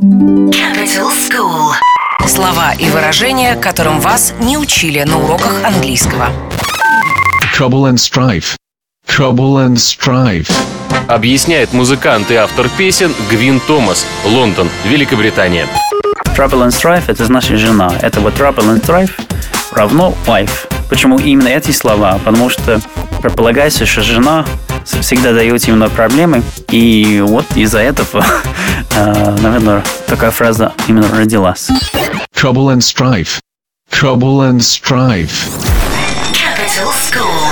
Capital School. Слова и выражения, которым вас не учили на уроках английского. Trouble and strife. Trouble and strife. Объясняет музыкант и автор песен Гвин Томас, Лондон, Великобритания. Trouble and strife – это значит жена. Это вот trouble and strife равно wife. Почему именно эти слова? Потому что предполагается, что жена всегда дает именно проблемы. И вот из-за этого, Э, наверное, такая фраза именно родилась. Trouble and strife. Trouble and strife. Capital School.